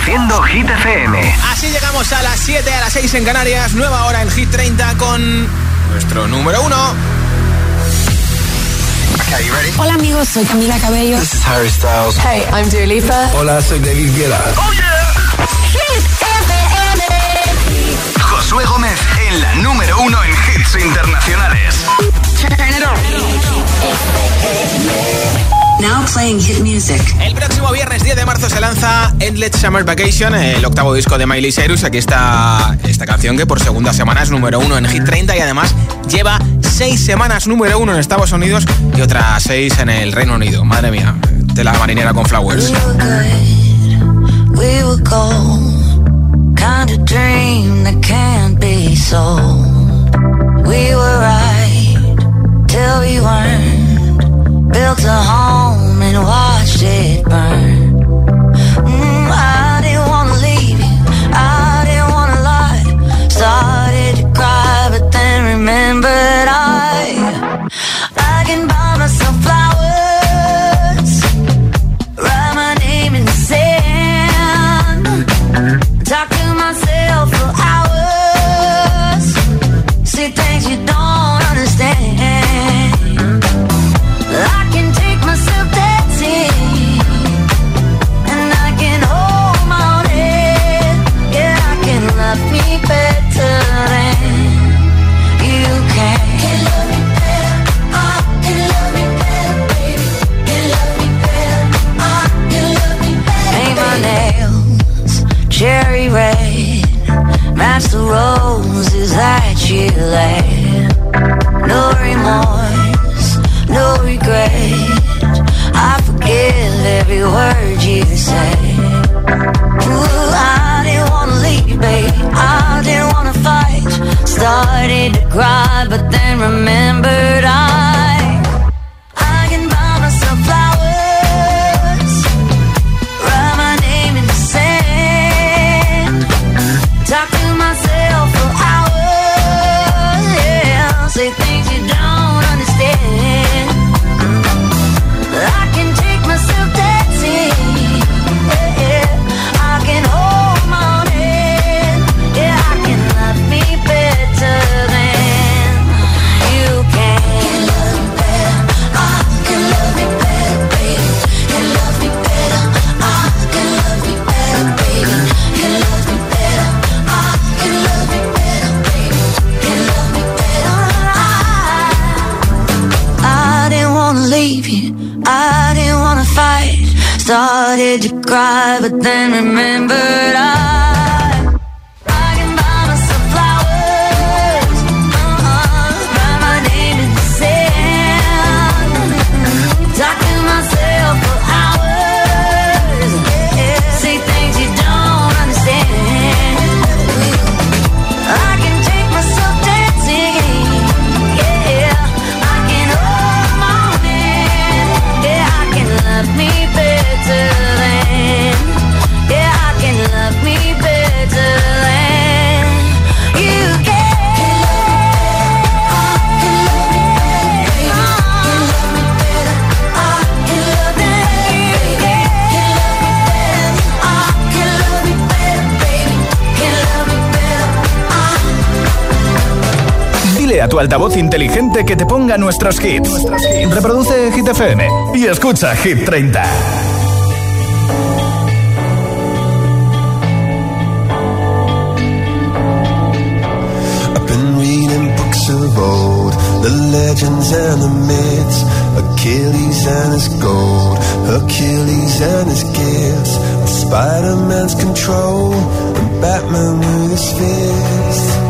Reproduciendo Hit FM. Así llegamos a las 7, a las 6 en Canarias. Nueva hora en Hit 30 con nuestro número 1. Hola amigos, soy Camila Cabello. This is Harry Styles. Hey, I'm Dua Lipa. Hola, soy David Guetta. Oh yeah. Hit FM. Josué Gómez en la número 1 en hits internacionales. Now playing hit music. El próximo viernes 10 de marzo se lanza Endless Summer Vacation, el octavo disco de Miley Cyrus. Aquí está esta canción que por segunda semana es número uno en Hit 30 y además lleva seis semanas número uno en Estados Unidos y otras seis en el Reino Unido. Madre mía, de la marinera con Flowers. We were gold, kind of dream that can't be sold. We were right till we weren't. Built a home and watched it burn. Dile a tu altavoz inteligente que te ponga nuestros hits. Reproduce Hit FM y escucha Hit 30. I've been reading books of old, the legends and the myths, Achilles and his gold, Hercules and his gifts, Spider-Man's control, and Batman with his fist.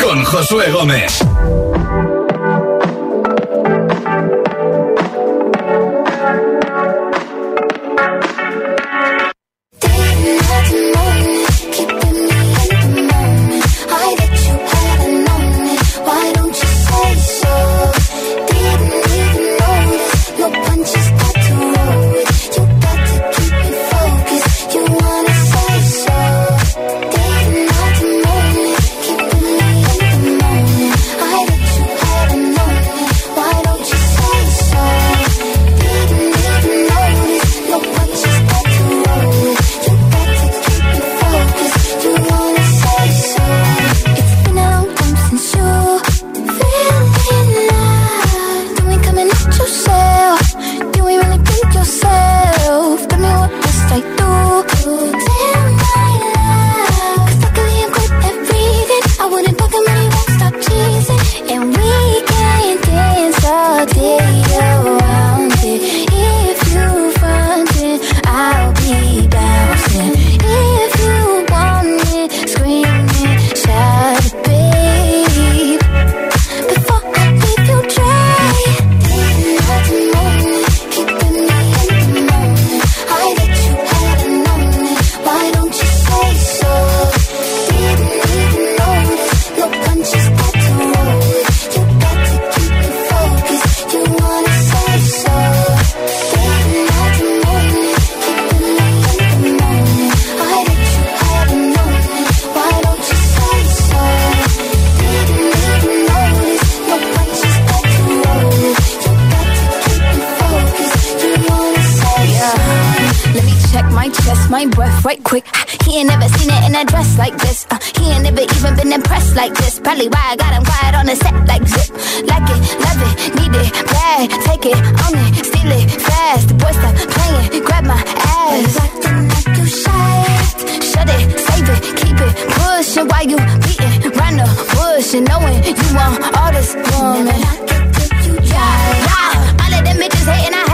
con Josué Gómez. check my chest, my breath right quick. He ain't never seen it in a dress like this. Uh, he ain't never even been impressed like this. Probably why I got him quiet on the set like zip. Like it, love it, need it, bad. Take it, own it, steal it, fast. The boy stop playing, grab my ass. Acting like you shy. Shut it, save it, keep it, pushing while you beating round the bush and knowing you want all this woman. Not you, yeah. All of them bitches hating, I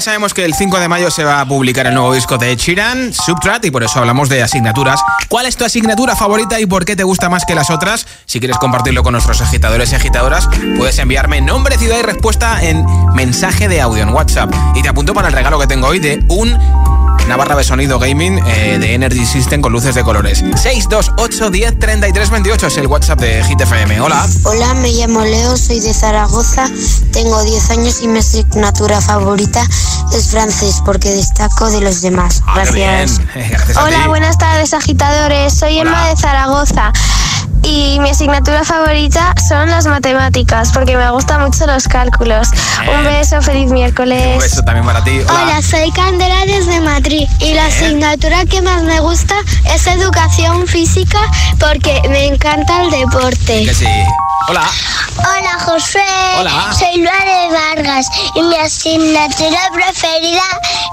Sabemos que el 5 de mayo se va a publicar el nuevo disco de Chiran, Subtrat, y por eso hablamos de asignaturas. ¿Cuál es tu asignatura favorita y por qué te gusta más que las otras? Si quieres compartirlo con nuestros agitadores y agitadoras, puedes enviarme nombre, ciudad y respuesta en mensaje de audio en WhatsApp. Y te apunto para el regalo que tengo hoy de un una barra de sonido gaming eh, de Energy System con luces de colores. 628 10 33 28 es el WhatsApp de Hit FM. Hola. Hola, me llamo Leo, soy de Zaragoza, tengo 10 años y mi asignatura favorita es francés porque destaco de los demás. Ah, Gracias. Hola, buenas tardes agitadores. Soy Emma de Zaragoza y mi asignatura favorita son las matemáticas porque me gustan mucho los cálculos. Un beso, feliz miércoles. Un beso también para ti. Hola. Hola, soy Candela desde Madrid y la asignatura que más me gusta es educación física porque me encanta el deporte. Que sí. Hola. Hola José, Hola. soy Luare Vargas y mi asignatura preferida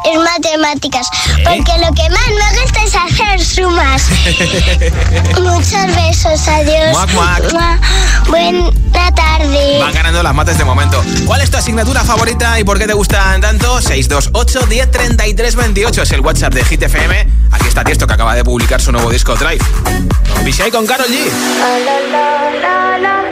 es matemáticas porque lo que más me gusta es hacer sumas. Muchos besos, adiós. Muac, muac. Mua. Buena tarde. Van ganando las mates de momento. ¿Cuál es tu asignatura favorita y por qué te gustan tanto? 628 10 33 28 es el WhatsApp de Hit FM. Aquí está Tiesto que acaba de publicar su nuevo disco Drive. Con con Carol G.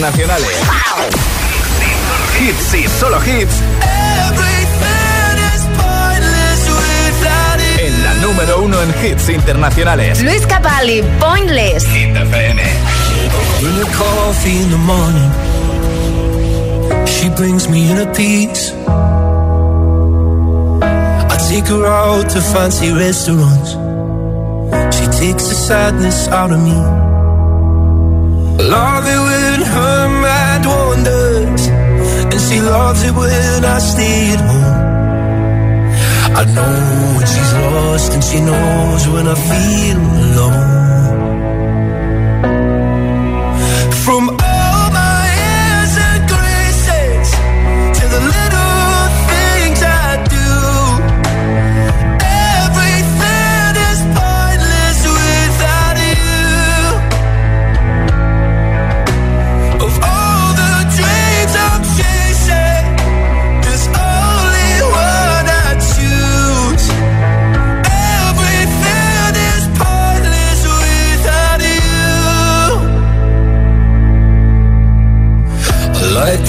Internacionales. Hits y solo hits. En la número uno en hits internacionales. Luis Capaldi, Pointless. Hit FM. In the coffee in the morning, she brings me in a piece. I take her out to fancy restaurants. She takes the sadness out of me. Love it when her mind wanders, and she loves it when I stay at home. I know when she's lost, and she knows when I feel alone.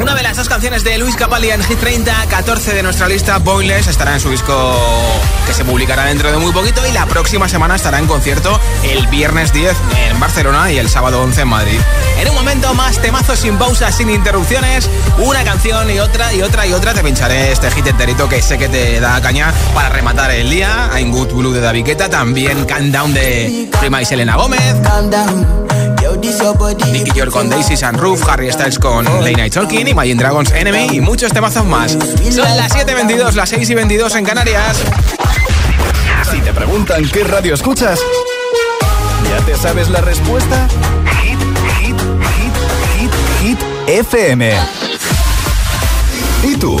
Una de las dos canciones de Luis Capaldi en Hit 30, 14 de nuestra lista, Boyless, estará en su disco que se publicará dentro de muy poquito y la próxima semana estará en concierto el viernes 10 en Barcelona y el sábado 11 en Madrid. En un momento más temazos sin pausas, sin interrupciones, una canción y otra y otra y otra. Te pincharé este hit enterito que sé que te da caña para rematar el día. I'm Good Blue de David Guetta, también Countdown de Prima y Selena Gómez. Nicky York con Daisy Sunroof, Harry Styles con Late Night Talking, Imagine Dragons Enemy y muchos temazos más. Son las 7.22, las 6 y 22 en Canarias. Si te preguntan qué radio escuchas, ¿ya te sabes la respuesta? Hit, hit, hit, hit, hit, FM. ¿Y tú?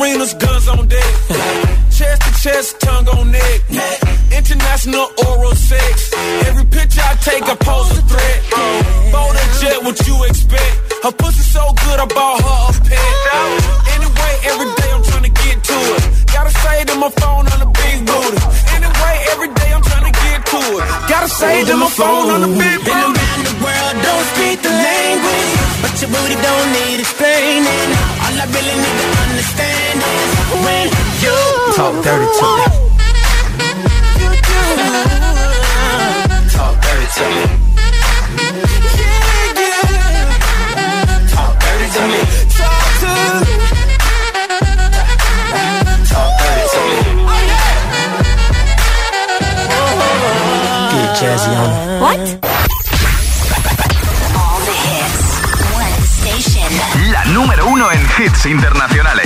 Arenas, guns on deck. chest to chest, tongue on neck. International oral sex. Every picture I take, I pose a threat. Bold and jet, what you expect? Her pussy so good, I bought her a pet. Anyway, every day I'm trying to get to it. Gotta say to my phone on the big booty. Anyway, every day I'm trying to get to it. Gotta say to my phone on the big Been booty. around the world, don't speak the language. But your booty don't need explaining. All I really need talk dirty to me. Talk dirty to me. Talk dirty to me. Talk to Talk dirty to me. Get jazzy on it. What? All the hits. One station. La número uno en hits internacionales.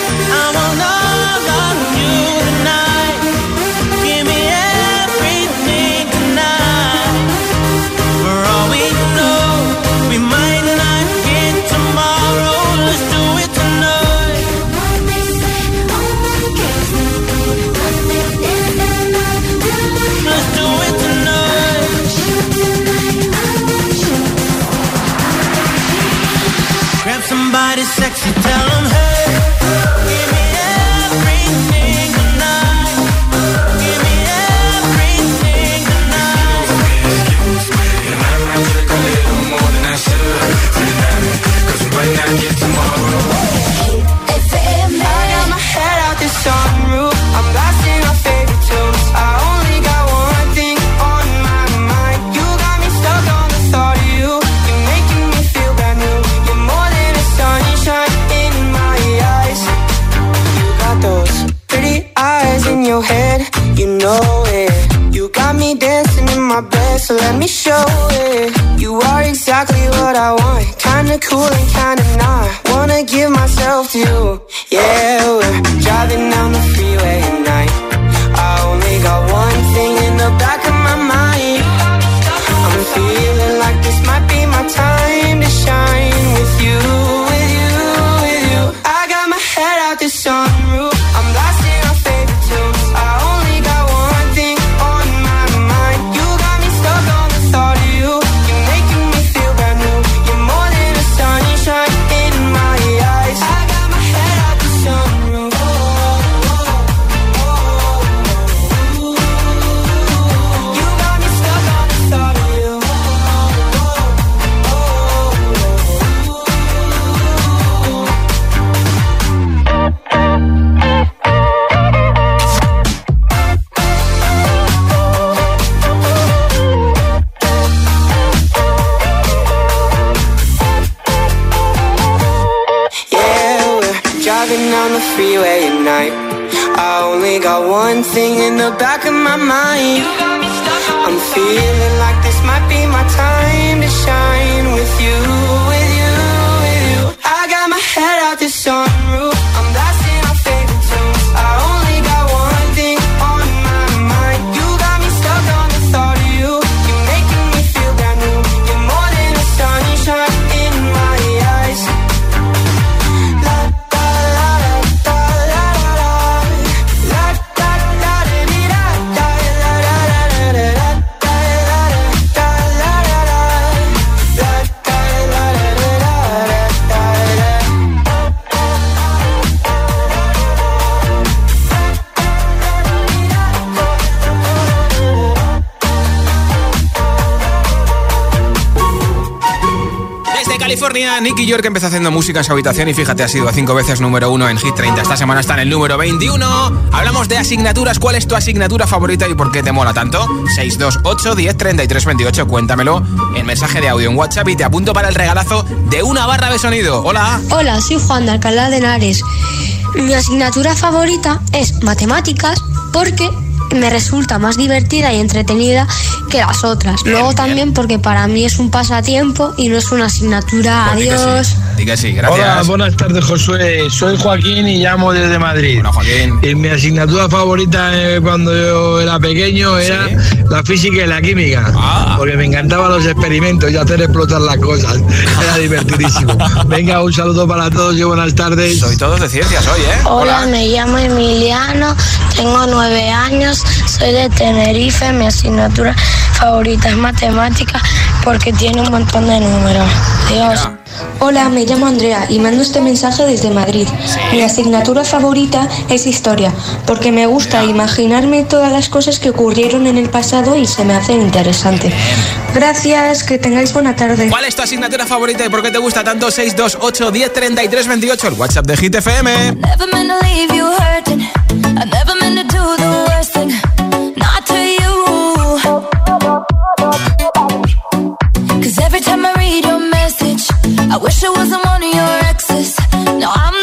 so tell him hey. know it. You got me dancing in my bed, so let me show it. You are exactly what I want, kinda cool and kinda not. Wanna give myself to you. California, Nicky York empezó haciendo música en su habitación y fíjate, ha sido cinco veces número uno en Hit 30. Esta semana está en el número 21. Hablamos de asignaturas. ¿Cuál es tu asignatura favorita y por qué te mola tanto? 628 10 33 28. Cuéntamelo en mensaje de audio en WhatsApp y te apunto para el regalazo de una barra de sonido. Hola. Hola, soy Juan de Alcalá de Henares. Mi asignatura favorita es matemáticas porque me resulta más divertida y entretenida que las otras. Luego también porque para mí es un pasatiempo y no es una asignatura. Pues Adiós. sí. Di que sí, gracias. Hola, buenas tardes, Josué. Soy Joaquín y llamo desde Madrid. Hola, Joaquín. Y mi asignatura favorita eh, cuando yo era pequeño era la física y la química. Ah. Porque me encantaban los experimentos y hacer explotar las cosas. Era divertidísimo. Venga, un saludo para todos y buenas tardes. Soy todos de ciencias hoy, ¿eh? Hola, me llamo Emiliano, tengo nueve años, soy de Tenerife, mi asignatura favorita es matemática porque tiene un montón de números. Dios. Hola, me llamo Andrea y mando este mensaje desde Madrid. Mi asignatura favorita es historia, porque me gusta imaginarme todas las cosas que ocurrieron en el pasado y se me hacen interesante. Gracias, que tengáis buena tarde. ¿Cuál es tu asignatura favorita y por qué te gusta tanto? 628 10 33 28. El WhatsApp de Hit Not to you, Cause every time I read your message, I wish I wasn't one of your exes. No, I'm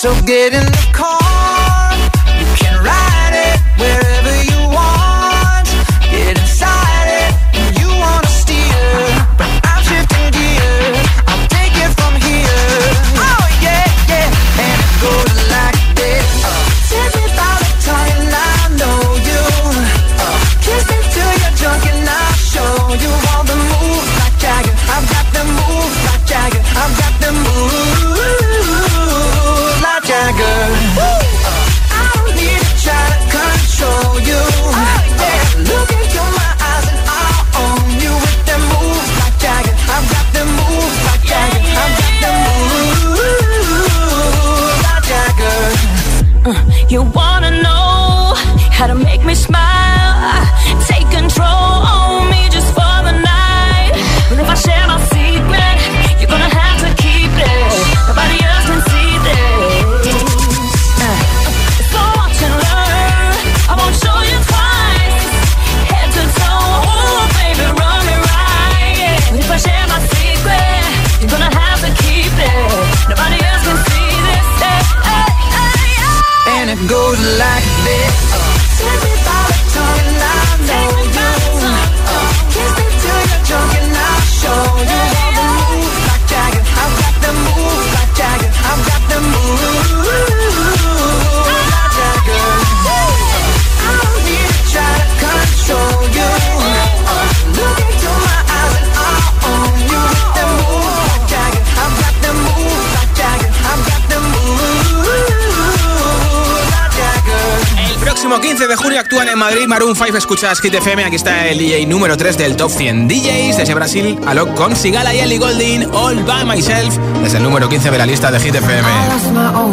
so get in the car. de junio actúan en Madrid Maroon 5. Escuchas Hit FM. Aquí está el DJ número 3 del Top 100 DJs desde Brasil. Alok con Sigala y Ellie Golding. All by myself. Desde el número 15 de la lista de Hit FM. Oh,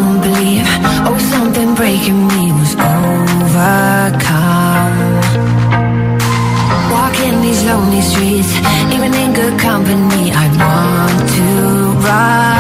Walking these lonely streets, even in good company, I want to ride.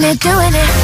doing it, doing it.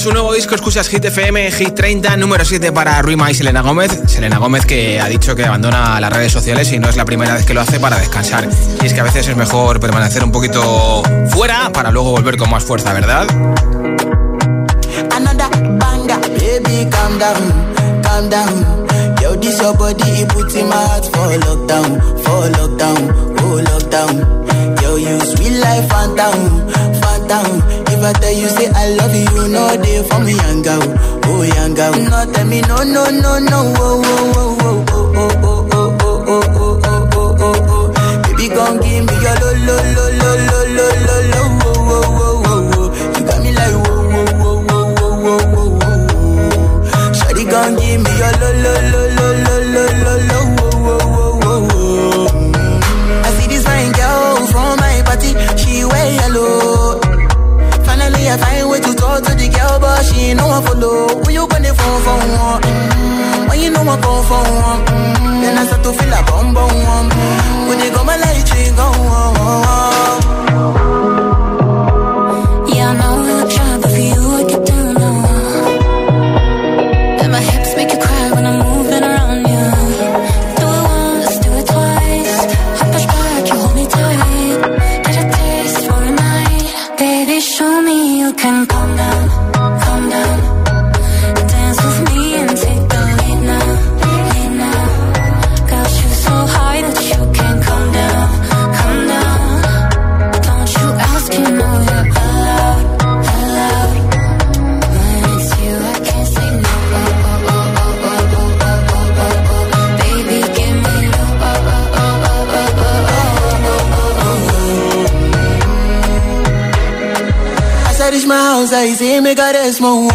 Su nuevo disco, escuchas Hit FM, Hit 30, número 7 para Ruima y Selena Gómez. Selena Gómez que ha dicho que abandona las redes sociales y no es la primera vez que lo hace para descansar. Y es que a veces es mejor permanecer un poquito fuera para luego volver con más fuerza, ¿verdad? If I tell you say I love you, no day for me young girl, oh young. No tell me no no no no, oh oh oh oh oh oh oh oh oh oh oh oh. Baby, gon' give me your lo lo lo lo lo lo lo lo. You got me like oh give me your lo lo lo lo lo lo. go for one. Then I start to feel a bum bum one. When you go my light, you go Ahí sí me caresmo.